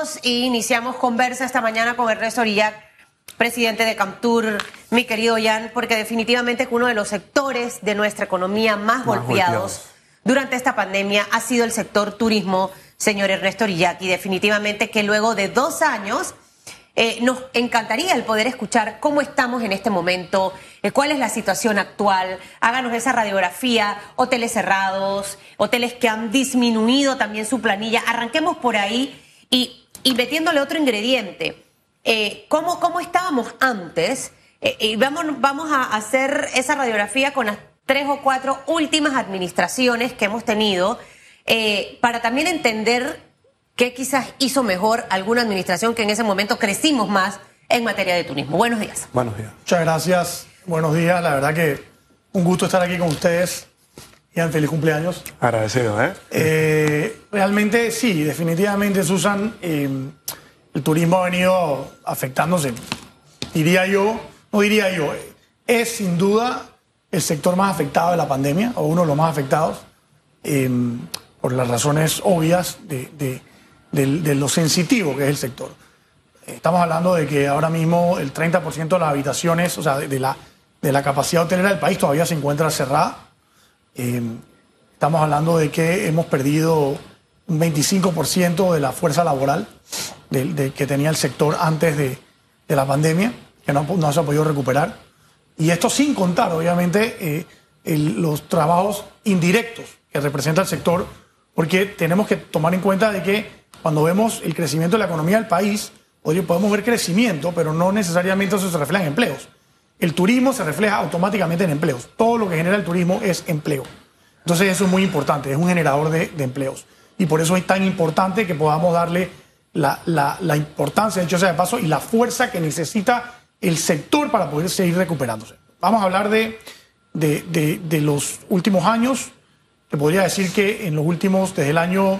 todos y iniciamos conversa esta mañana con Ernesto Orillac, presidente de Camtur, mi querido Jan, porque definitivamente es uno de los sectores de nuestra economía más, golpeados, golpeados, durante esta pandemia ha sido el sector turismo, señor Ernesto Orillac, y definitivamente que luego de dos años eh, nos encantaría el poder escuchar cómo estamos en este momento, eh, cuál es la situación actual. Háganos esa radiografía, hoteles cerrados, hoteles que han disminuido también su planilla. Arranquemos por ahí y, metiéndole otro ingrediente. Eh, ¿cómo, ¿cómo, estábamos antes? y vamos, vamos a hacer esa radiografía con las tres o cuatro últimas administraciones que hemos tenido para también entender ¿Qué quizás hizo mejor alguna administración que en ese momento crecimos más en materia de turismo? Buenos días. Buenos días. Muchas gracias. Buenos días. La verdad que un gusto estar aquí con ustedes. Ian, feliz cumpleaños. Agradecido, ¿eh? eh realmente sí, definitivamente, Susan, eh, el turismo ha venido afectándose. Diría yo, no diría yo, es sin duda el sector más afectado de la pandemia, o uno de los más afectados, eh, por las razones obvias de de, lo sensitivo que es el sector. Estamos hablando de que ahora mismo el 30% de las habitaciones, o sea, de, la, de la capacidad hotelera del país todavía se encuentra cerrada. Eh, estamos hablando de que hemos perdido un 25% de la fuerza laboral que tenía el sector antes de, la pandemia, que no, no, se ha podido recuperar. Y esto sin contar, obviamente, eh, los trabajos indirectos que representa el sector, porque tenemos que tomar en cuenta de que cuando vemos el crecimiento de la economía del país, podemos ver crecimiento, pero no necesariamente eso se refleja en empleos. El turismo se refleja automáticamente en empleos. Todo lo que genera el turismo es empleo. Entonces eso es muy importante, es un generador de, empleos. Y por eso es tan importante que podamos darle la, importancia, de hecho sea de paso, y la fuerza que necesita el sector para poder seguir recuperándose. Vamos a hablar de, de los últimos años. Te podría decir que en los últimos, desde el año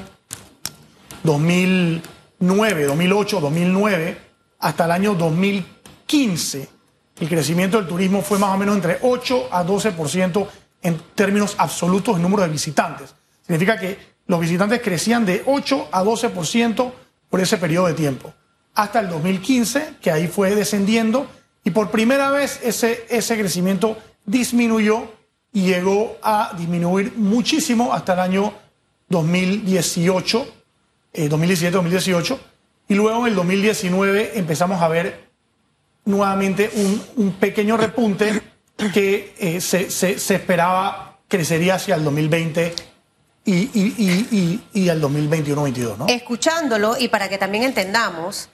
2009, 2008, 2009, hasta el año 2015, el crecimiento del turismo fue más o menos entre 8 a 12% en términos absolutos en número de visitantes. Significa que los visitantes crecían de 8 a 12% por ese periodo de tiempo. Hasta el 2015, que ahí fue descendiendo, y por primera vez ese, ese crecimiento disminuyó y llegó a disminuir muchísimo hasta el año 2018 2017-2018, eh, y luego en el 2019 empezamos a ver nuevamente un, pequeño repunte que eh, se, se, esperaba crecería hacia el 2020 y, y, y, y al 2021-22, ¿no? Escuchándolo y para que también entendamos,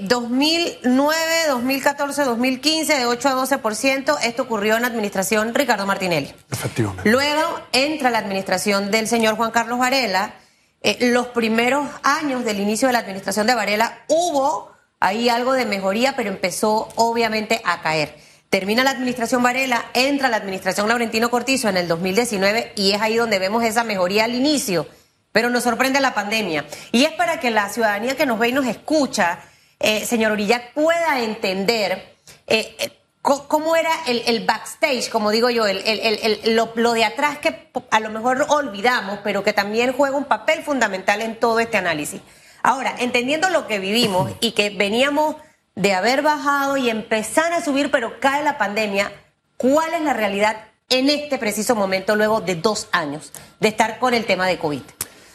2009, 2014, 2015, de 8 a 12%, esto ocurrió en la administración Ricardo Martinelli. Efectivamente. Luego entra la administración del señor Juan Carlos Varela eh, los primeros años del inicio de la administración de Varela hubo ahí algo de mejoría, pero empezó obviamente a caer. Termina la administración Varela, entra la administración Laurentino Cortizo en el 2019 y es ahí donde vemos esa mejoría al inicio, pero nos sorprende la pandemia. Y es para que la ciudadanía que nos ve y nos escucha, eh, señor Urillac, pueda entender eh, ¿Cómo era el, backstage, como digo yo, lo, de atrás que a lo mejor olvidamos, pero que también juega un papel fundamental en todo este análisis? Ahora, entendiendo lo que vivimos y que veníamos de haber bajado y empezar a subir, pero cae la pandemia, ¿cuál es la realidad en este preciso momento, luego de dos años de estar con el tema de COVID?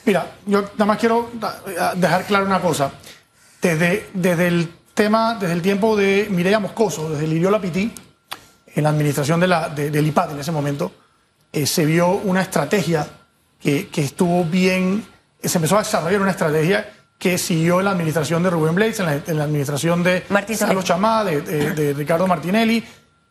Mira, yo nada más quiero dejar claro una cosa. Desde, desde el tema desde el tiempo de Mireya Moscoso, desde el Lapití, en la administración de la, del IPAT en ese momento, eh, se vio una estrategia que, que, estuvo bien, se empezó a desarrollar una estrategia que siguió en la administración de Rubén Blades, en la, administración de Carlos Chamá, de, de, Ricardo Martinelli,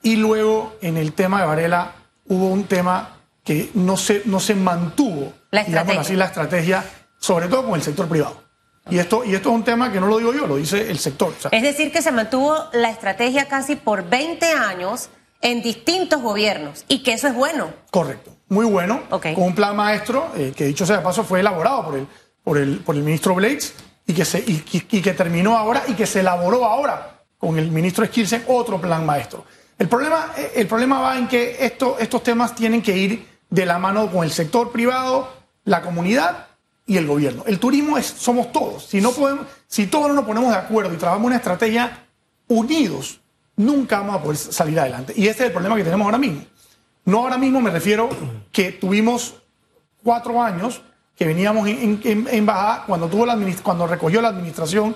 y luego en el tema de Varela hubo un tema que no se, no se mantuvo, digamos así, la estrategia, sobre todo con el sector privado. Y esto, y esto es un tema que no lo digo yo, lo dice el sector. es decir, que se mantuvo la estrategia casi por 20 años en distintos gobiernos y que eso es bueno. Correcto, muy bueno, con un plan maestro eh, que dicho sea de paso fue elaborado por el, por el, por el ministro Blades y que, se, y, que terminó ahora y que se elaboró ahora con el ministro Skilsen otro plan maestro. El problema, eh, el problema va en que esto, estos temas tienen que ir de la mano con el sector privado, la comunidad y el gobierno. El turismo es, somos todos. Si no podemos, si todos no nos ponemos de acuerdo y trabajamos una estrategia unidos, nunca vamos a poder salir adelante. Y ese es el problema que tenemos ahora mismo. No ahora mismo me refiero que tuvimos cuatro años que veníamos en, en, bajada cuando, tuvo la, cuando recogió la administración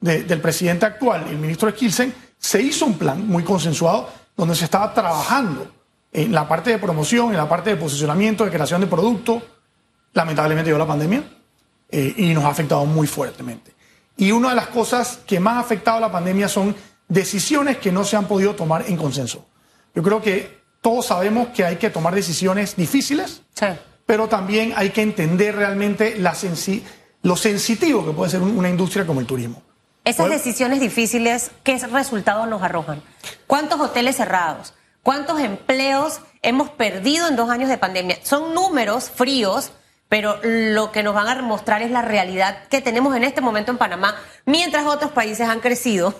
del presidente actual, el ministro Skilsen, se hizo un plan muy consensuado donde se estaba trabajando en la parte de promoción, en la parte de posicionamiento, de creación de productos. Lamentablemente llegó la pandemia eh, y nos ha afectado muy fuertemente. Y una de las cosas que más ha afectado a la pandemia son decisiones que no se han podido tomar en consenso. Yo creo que todos sabemos que hay que tomar decisiones difíciles, pero también hay que entender realmente la lo sensitivo que puede ser una industria como el turismo. Esas decisiones difíciles, ¿qué resultados nos arrojan? ¿Cuántos hoteles cerrados? ¿Cuántos empleos hemos perdido en dos años de pandemia? Son números fríos, pero lo que nos van a mostrar es la realidad que tenemos en este momento en Panamá. Mientras otros países han crecido,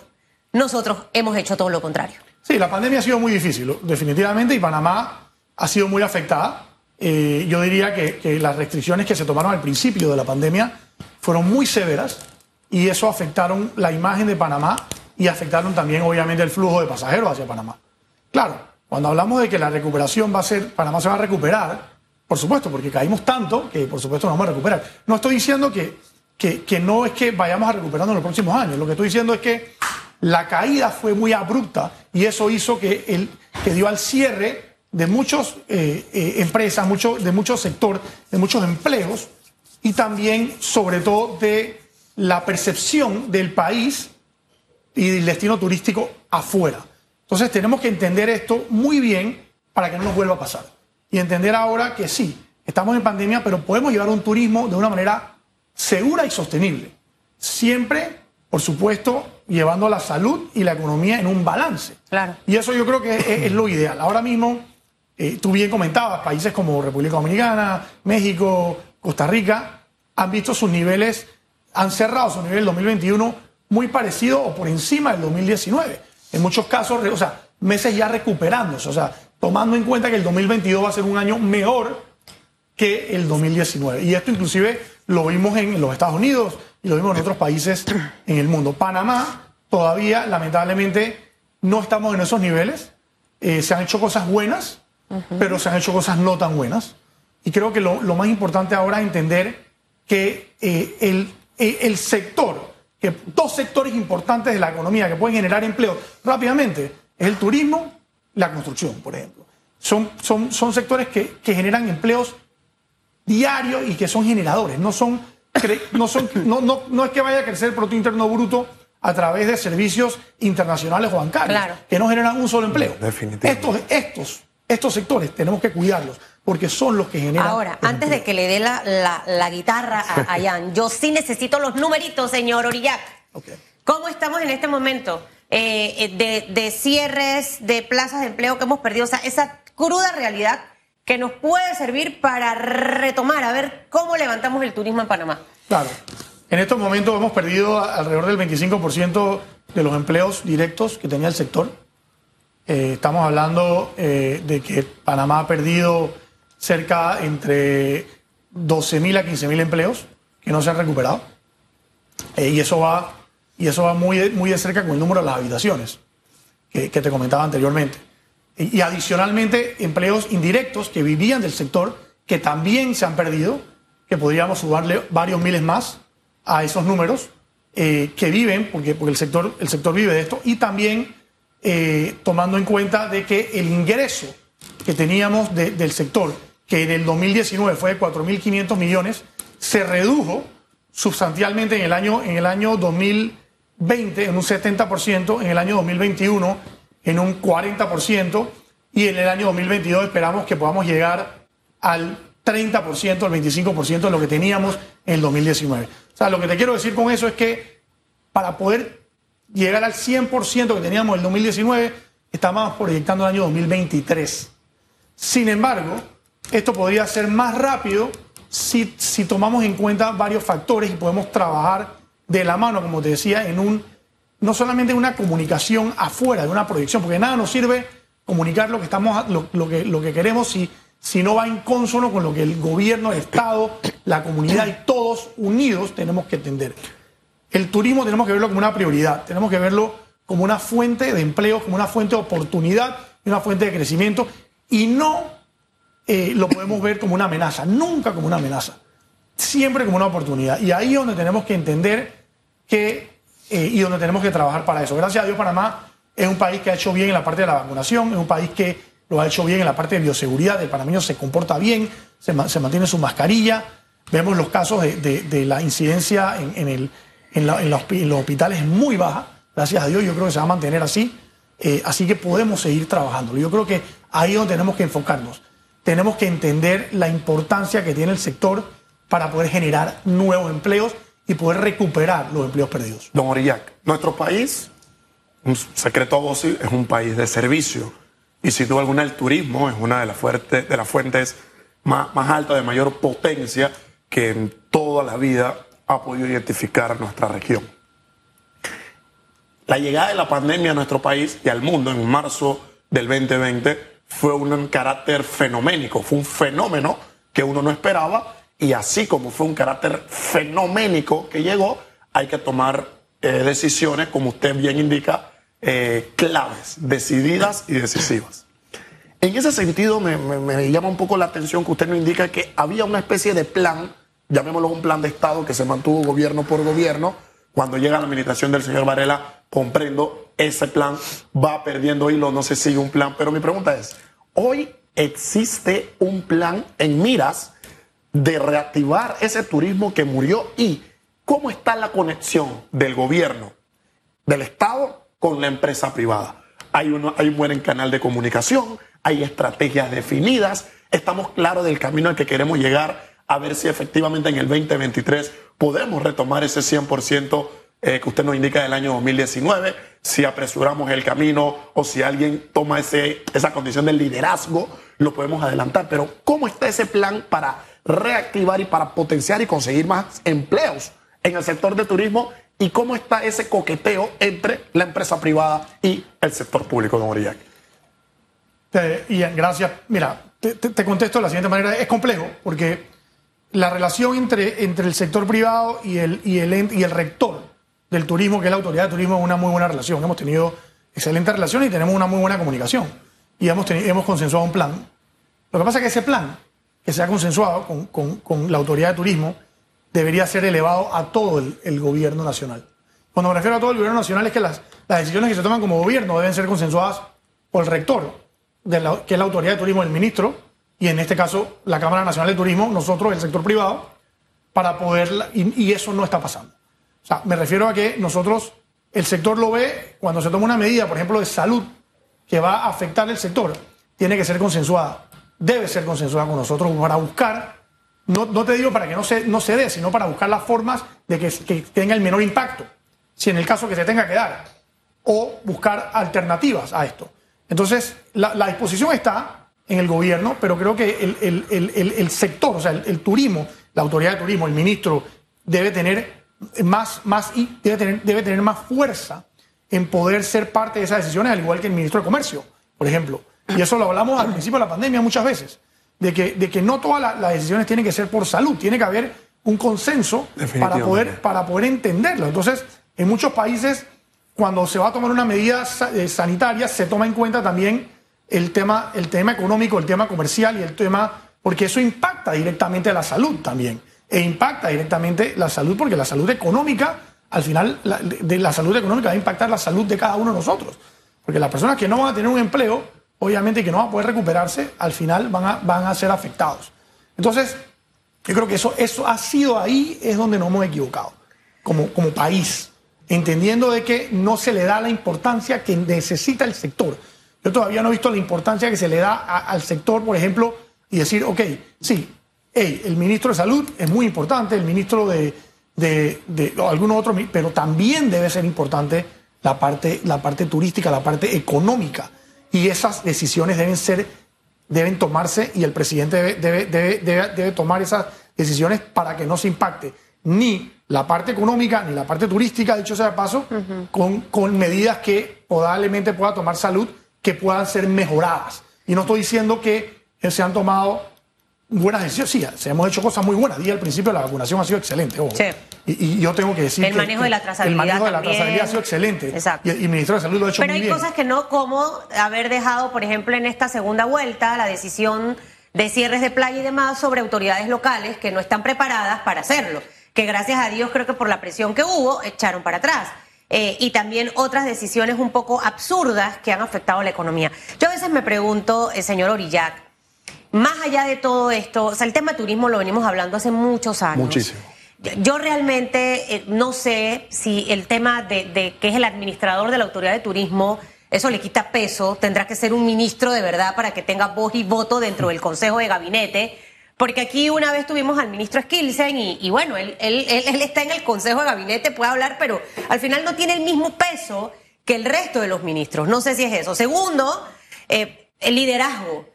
nosotros hemos hecho todo lo contrario. Sí, la pandemia ha sido muy difícil, definitivamente, y Panamá ha sido muy afectada. Eh, yo diría que, las restricciones que se tomaron al principio de la pandemia fueron muy severas y eso afectaron la imagen de Panamá y afectaron también, obviamente, el flujo de pasajeros hacia Panamá. Claro, cuando hablamos de que la recuperación va a ser, Panamá se va a recuperar, por supuesto, porque caímos tanto que por supuesto nos vamos a recuperar. No estoy diciendo que, que, no es que vayamos a recuperarnos en los próximos años, lo que estoy diciendo es que la caída fue muy abrupta y eso hizo que, el, que dio al cierre de muchas eh, eh, empresas, mucho, de muchos sectores, de muchos empleos y también, sobre todo, de la percepción del país y del destino turístico afuera. Entonces tenemos que entender esto muy bien para que no nos vuelva a pasar. Y entender ahora que sí, estamos en pandemia, pero podemos llevar un turismo de una manera segura y sostenible. Siempre, por supuesto, llevando la salud y la economía en un balance. Claro. Y eso yo creo que es, lo ideal. Ahora mismo, eh, tú bien comentabas, países como República Dominicana, México, Costa Rica, han visto sus niveles han cerrado su nivel 2021 muy parecido o por encima del 2019. En muchos casos, o sea, meses ya recuperándose, o sea, tomando en cuenta que el 2022 va a ser un año mejor que el 2019. Y esto inclusive lo vimos en los Estados Unidos y lo vimos en otros países en el mundo. Panamá todavía, lamentablemente, no estamos en esos niveles. Eh, se han hecho cosas buenas, pero se han hecho cosas no tan buenas. Y creo que lo, más importante ahora es entender que eh, el eh, el sector, que dos sectores importantes de la economía que pueden generar empleo rápidamente, es el turismo y la construcción, por ejemplo. Son, son, son sectores que, generan empleos diarios y que son generadores, no son, no, son, no, no, es que vaya a crecer el Producto Interno Bruto a través de servicios internacionales o bancarios, que no generan un solo empleo. Estos, estos, estos sectores tenemos que cuidarlos porque son los que generan. Ahora, antes de que le dé la, guitarra a, Jan, yo sí necesito los numeritos, señor Orillac. ¿Cómo estamos en este momento eh, eh, de, cierres, de plazas de empleo que hemos perdido? O sea, esa cruda realidad que nos puede servir para retomar, a ver cómo levantamos el turismo en Panamá. Claro. En estos momentos hemos perdido alrededor del 25% de los empleos directos que tenía el sector. Eh, estamos hablando de que Panamá ha perdido cerca entre 12.000 a 15.000 empleos que no se han recuperado. Eh, y eso va, y eso va muy, muy de cerca con el número de las habitaciones que, te comentaba anteriormente. Y, adicionalmente, empleos indirectos que vivían del sector, que también se han perdido, que podríamos sumarle varios miles más a esos números, eh, que viven, porque, porque el, sector, el sector vive de esto, y también eh, tomando en cuenta de que el ingreso que teníamos del sector que en el 2019 fue de 4.500 millones, se redujo sustancialmente en el año, en el año 2020 en un 70%, en el año 2021 en un 40% y en el año 2022 esperamos que podamos llegar al 30%, al 25% de lo que teníamos en el 2019. O sea, lo que te quiero decir con eso es que para poder llegar al 100% que teníamos en el 2019, estamos proyectando el año 2023. Sin embargo, esto podría ser más rápido si, si tomamos en cuenta varios factores y podemos trabajar de la mano, como te decía, en un no solamente en una comunicación afuera de una proyección, porque nada nos sirve comunicar lo que estamos lo, que, lo que queremos si, si no va en consono con lo que el gobierno, el Estado, la comunidad y todos unidos tenemos que entender. El turismo tenemos que verlo como una prioridad, tenemos que verlo como una fuente de empleo, como una fuente de oportunidad una fuente de crecimiento y no eh, lo podemos ver como una amenaza, nunca como una amenaza, siempre como una oportunidad. Y ahí es donde tenemos que entender que, eh, y donde tenemos que trabajar para eso. Gracias a Dios, Panamá es un país que ha hecho bien en la parte de la vacunación, es un país que lo ha hecho bien en la parte de bioseguridad, el panameño se comporta bien, se, mantiene su mascarilla, vemos los casos de, la incidencia en, el, en, los, hospitales muy baja, gracias a Dios yo creo que se va a mantener así, eh, así que podemos seguir trabajando. Yo creo que ahí es donde tenemos que enfocarnos, tenemos que entender la importancia que tiene el sector para poder generar nuevos empleos y poder recuperar los empleos perdidos. Don Orillac, nuestro país, un secreto a voces, es un país de servicio y sin duda alguna el turismo es una de las, de las fuentes más, más altas, de mayor potencia que en toda la vida ha podido identificar nuestra región. La llegada de la pandemia a nuestro país y al mundo en marzo del 2020 fue un carácter fenoménico, fue un fenómeno que uno no esperaba y así como fue un carácter fenoménico que llegó, hay que tomar eh, decisiones, como usted bien indica, eh, claves, decididas y decisivas. En ese sentido, me, llama un poco la atención que usted nos indica que había una especie de plan, llamémoslo un plan de Estado que se mantuvo gobierno por gobierno. Cuando llega la administración del señor Varela, comprendo, ese plan va perdiendo hilo, no se sigue un plan. Pero mi pregunta es, ¿hoy existe un plan en miras de reactivar ese turismo que murió y cómo está la conexión del gobierno, del Estado con la empresa privada. Hay, uno, hay un buen canal de comunicación, hay estrategias definidas, estamos claros del camino al que queremos llegar, a ver si efectivamente en el 2023 podemos retomar ese 100% eh, que usted nos indica del año 2019, si apresuramos el camino o si alguien toma ese, esa condición del liderazgo, lo podemos adelantar. Pero ¿cómo está ese plan para reactivar y para potenciar y conseguir más empleos en el sector de turismo y cómo está ese coqueteo entre la empresa privada y el sector público, don Orillac. Ian, gracias. Mira, te, contesto de la siguiente manera. Es complejo porque la relación entre, entre el sector privado y el, y, el, y el rector del turismo, que es la autoridad de turismo, es una muy buena relación. Hemos tenido excelente relación y tenemos una muy buena comunicación. Y hemos, hemos consensuado un plan. Lo que pasa es que ese plan, que se ha consensuado con, con, la autoridad de turismo, debería ser elevado a todo el, gobierno nacional. Cuando me refiero a todo el gobierno nacional es que las, decisiones que se toman como gobierno deben ser consensuadas por el rector, de la, que es la autoridad de turismo del ministro, y en este caso la Cámara Nacional de Turismo, nosotros, el sector privado, para poder, y, eso no está pasando. O sea, me refiero a que nosotros, el sector lo ve cuando se toma una medida, por ejemplo, de salud, que va a afectar el sector, tiene que ser consensuada, debe ser consensuada con nosotros para buscar no, no, te digo para que no se, no se dé, sino para buscar las formas de que, tenga el menor impacto, si en el caso que se tenga que dar, o buscar alternativas a esto. Entonces, la, disposición está en el gobierno, pero creo que el, sector, o sea, el, turismo, la autoridad de turismo, el ministro, debe tener más, más y debe tener, debe tener más fuerza en poder ser parte de esas decisiones, al igual que el ministro de Comercio, por ejemplo. Y eso lo hablamos al principio de la pandemia muchas veces de que, de que no todas las decisiones tienen que ser por salud, tiene que haber un consenso para poder, para poder entenderlo. Entonces, en muchos países, cuando se va a tomar una medida eh, sanitaria, se toma en cuenta también el tema, el tema económico, el tema comercial y el tema, porque eso impacta directamente la salud también. E impacta directamente la salud, porque la salud económica, al final, de la salud económica va a impactar la salud de cada uno de nosotros. Porque las personas que no van a tener un empleo, obviamente que no van a poder recuperarse, al final van a, van a ser afectados. Entonces, yo creo que eso, eso ha sido ahí, es donde nos hemos equivocado, como, como país, entendiendo de que no se le da la importancia que necesita el sector. Yo todavía no he visto la importancia que se le da al sector, por ejemplo, y decir, ok, sí, el ministro de Salud es muy importante, el ministro de, de, de algunos otros, pero también debe ser importante la parte, la parte turística, la parte económica. Y esas decisiones deben ser, deben tomarse y el presidente debe, debe, tomar esas decisiones para que no se impacte ni la parte económica ni la parte turística, dicho sea de paso, con, con medidas que probablemente pueda tomar salud que puedan ser mejoradas. Y no estoy diciendo que se han tomado buenas decisiones, sí, se hemos hecho cosas muy buenas. Y al principio la vacunación ha sido excelente, ojo. Y, yo tengo que decir el manejo de la trazabilidad el manejo de la también. trazabilidad ha sido excelente. Exacto. Y, el ministro de Salud lo ha hecho Pero muy hay bien. cosas que no, como haber dejado, por ejemplo, en esta segunda vuelta la decisión de cierres de playa y demás sobre autoridades locales que no están preparadas para hacerlo, que gracias a Dios creo que por la presión que hubo echaron para atrás. Eh, y también otras decisiones un poco absurdas que han afectado la economía. Yo a veces me pregunto, eh, señor Orillac, más allá de todo esto, o sea, el tema turismo lo venimos hablando hace muchos años. Muchísimo. Yo, yo realmente eh, no sé si el tema de, de que es el administrador de la autoridad de turismo, eso le quita peso, tendrá que ser un ministro de verdad para que tenga voz y voto dentro del Consejo de Gabinete. Porque aquí una vez tuvimos al ministro Skilsen y, bueno, él, él está en el Consejo de Gabinete, puede hablar, pero al final no tiene el mismo peso que el resto de los ministros. No sé si es eso. Segundo, eh, el liderazgo.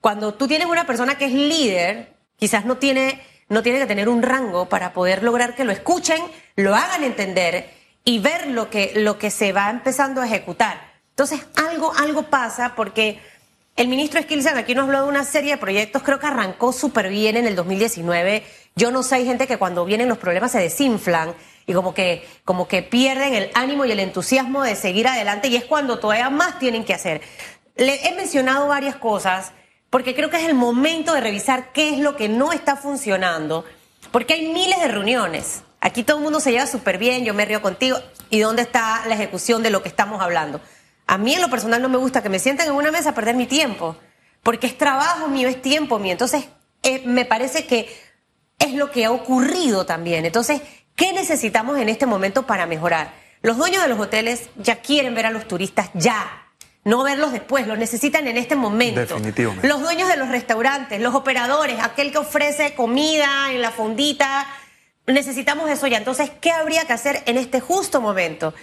Cuando tú tienes una persona que es líder, quizás no tiene, no tiene que tener un rango para poder lograr que lo escuchen, lo hagan entender y ver lo que, lo que se va empezando a ejecutar. Entonces, algo, algo pasa porque el ministro Skilsen aquí nos habló de una serie de proyectos, creo que arrancó súper bien en el 2019. Yo no sé, hay gente que cuando vienen los problemas se desinflan y como que, como que pierden el ánimo y el entusiasmo de seguir adelante y es cuando todavía más tienen que hacer. Le he mencionado varias cosas porque creo que es el momento de revisar qué es lo que no está funcionando, porque hay miles de reuniones. Aquí todo el mundo se lleva súper bien, yo me río contigo. ¿Y dónde está la ejecución de lo que estamos hablando? A mí en lo personal no me gusta que me sienten en una mesa a perder mi tiempo, porque es trabajo mío, es tiempo mío. Entonces, eh, me parece que es lo que ha ocurrido también. Entonces, ¿qué necesitamos en este momento para mejorar? Los dueños de los hoteles ya quieren ver a los turistas ya, no verlos después, los necesitan en este momento. Definitivamente. Los dueños de los restaurantes, los operadores, aquel que ofrece comida en la fondita, necesitamos eso ya. Entonces, ¿qué habría que hacer en este justo momento?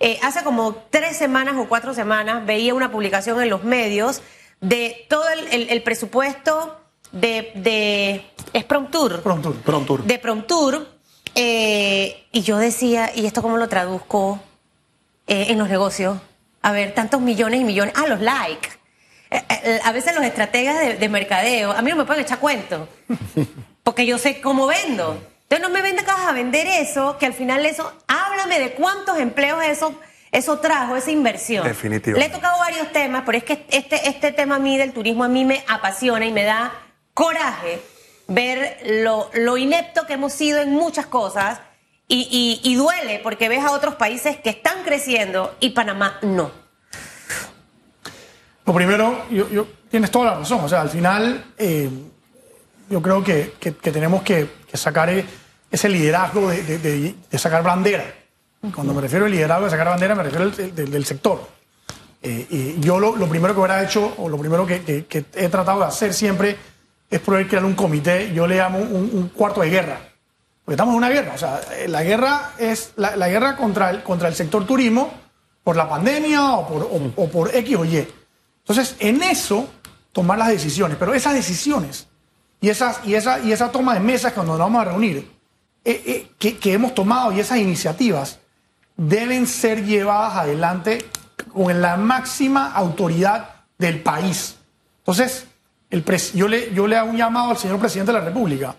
Eh, hace como tres semanas o cuatro semanas veía una publicación en los medios de todo el, el- el presupuesto de, de es Promtour, Pronto. Pronto. de Promtour, eh, y yo decía, ¿y esto cómo lo traduzco eh, en los negocios? A ver, tantos millones y millones. Ah, los likes. Eh, a veces los estrategas de, de mercadeo, a mí no me pueden echar cuento, porque yo sé cómo vendo. Entonces no me vendas a vender eso, que al final eso, háblame de cuántos empleos eso, eso trajo, esa inversión. Definitivamente. Le he tocado varios temas, pero es que este, este tema a mí del turismo a mí me apasiona y me da coraje ver lo, lo inepto que hemos sido en muchas cosas y, y- y duele porque ves a otros países que están creciendo y Panamá no. Lo primero, yo, yo- tienes toda la razón. O sea, al final, eh, yo creo que, que- que tenemos que, que sacar e- ese liderazgo de, de- de- de sacar bandera. Cuando me refiero al liderazgo de sacar bandera, me refiero al del, del sector. Eh, y yo lo, lo primero que hubiera hecho, o lo primero que, he tratado de hacer siempre, es poder crear un comité, yo le llamo un, un cuarto de guerra. Porque estamos en una guerra. O sea, eh, la guerra es la, la guerra contra el, contra el sector turismo por la pandemia o por, o- o por X o Y. Entonces, en eso, tomar las decisiones. Pero esas decisiones y, esas, y, esa, y esa toma de mesas cuando nos vamos a reunir, eh, eh, que, que hemos tomado y esas iniciativas deben ser llevadas adelante con la máxima autoridad del país. Entonces, el yo, le, yo le hago un llamado al señor presidente de la República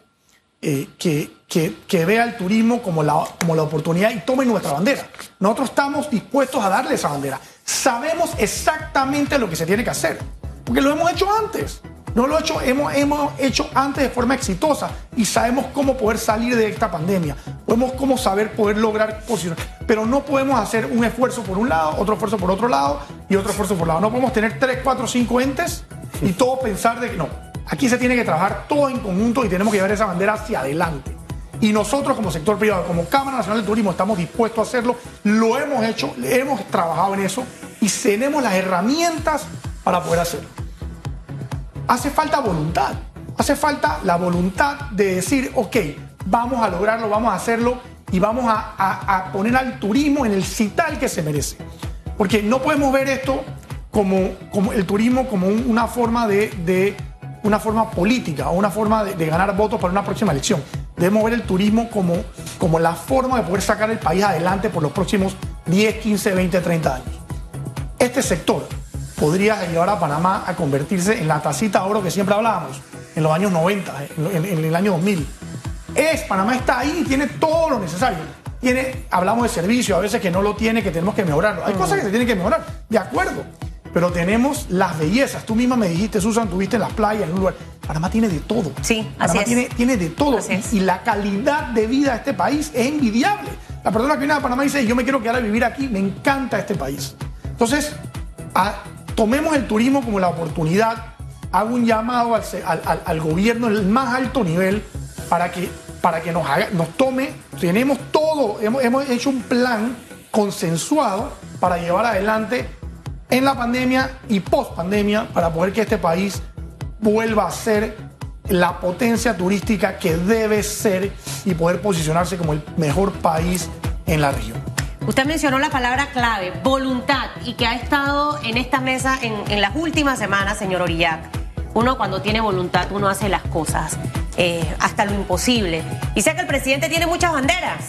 eh, que, que- que vea el turismo como la, como la oportunidad y tome nuestra bandera. Nosotros estamos dispuestos a darle esa bandera. Sabemos exactamente lo que se tiene que hacer, porque lo hemos hecho antes. No lo hecho, hemos, hecho antes de forma exitosa y sabemos cómo poder salir de esta pandemia. Podemos cómo saber poder lograr posicionar. Pero no podemos hacer un esfuerzo por un lado, otro esfuerzo por otro lado y otro esfuerzo por lado. No podemos tener tres, cuatro, cinco entes y todo pensar de que no. Aquí se tiene que trabajar todo en conjunto y tenemos que llevar esa bandera hacia adelante. Y nosotros como sector privado, como Cámara Nacional de Turismo, estamos dispuestos a hacerlo. Lo hemos hecho, hemos trabajado en eso y tenemos las herramientas para poder hacerlo. Hace falta voluntad. Hace falta la voluntad de decir, ok, vamos a lograrlo, vamos a hacerlo y vamos a, poner al turismo en el cital que se merece. Porque no podemos ver esto como, el turismo como un- una forma de, una forma política o una forma de, ganar votos para una próxima elección. Debemos ver el turismo como, como la forma de poder sacar el país adelante por los próximos 10, 15, 20, 30 años este sector podría llevar a Panamá a convertirse en la tacita de oro que siempre hablábamos en los años 90, en, en- el año 2000. es, Panamá está ahí y tiene todo lo necesario. Tiene, hablamos de servicio, a veces que no lo tiene, que tenemos que mejorarlo. Hay cosas que se tienen que mejorar, de acuerdo. Pero tenemos las bellezas. Tú misma me dijiste, Susan, tuviste en las playas, en un lugar. Panamá tiene de todo. Sí, Panamá así es. Tiene, tiene de todo. Y, y la calidad de vida de este país es envidiable. La persona que viene a Panamá dice, yo me quiero quedar a vivir aquí, me encanta este país. Entonces, a- tomemos el turismo como la oportunidad. Hago un llamado al, gobierno en el más alto nivel para que, para que nos, haga- nos tome. Tenemos todo, hemos, hemos hecho un plan consensuado para llevar adelante en la pandemia y post pandemia para poder que este país vuelva a ser la potencia turística que debe ser y poder posicionarse como el mejor país en la región. Usted mencionó la palabra clave, voluntad, y que ha estado en esta mesa en, las últimas semanas, señor Orillac. Uno cuando tiene voluntad, uno hace las cosas, eh, hasta lo imposible. Y sé que el presidente tiene muchas banderas,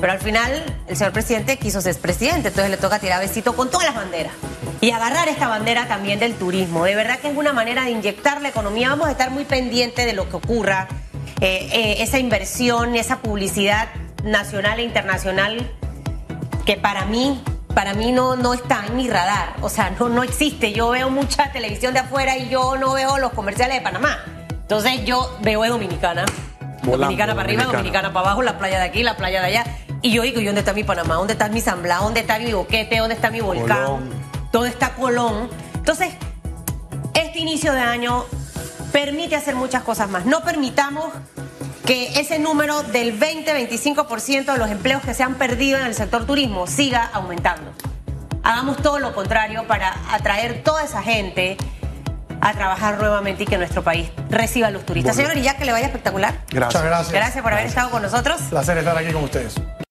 pero al final el señor presidente quiso ser presidente, entonces le toca tirar besito con todas las banderas. Y agarrar esta bandera también del turismo. De verdad que es una manera de inyectar la economía. Vamos a estar muy pendientes de lo que ocurra. Eh, eh, esa inversión, esa publicidad nacional e internacional que para mí, para mí no, no está en mi radar. O sea, no, no existe. Yo veo mucha televisión de afuera y yo no veo los comerciales de Panamá. Entonces yo veo Dominicana. Volando, dominicana para arriba, Dominicana. dominicana para abajo, la playa de aquí, la playa de allá. Y yo digo, ¿y dónde está mi Panamá? ¿Dónde está mi San Blas? ¿Dónde está mi Boquete? ¿Dónde está mi volcán? Colón. ¿Dónde está Colón? Entonces, este inicio de año permite hacer muchas cosas más. No permitamos que ese número del 20-25% de los empleos que se han perdido en el sector turismo siga aumentando. Hagamos todo lo contrario para atraer toda esa gente a trabajar nuevamente y que nuestro país reciba a los turistas. Bueno. Señor Orillac, que le vaya espectacular. Gracias. Muchas gracias. Gracias por haber estado con nosotros. Placer estar aquí con ustedes.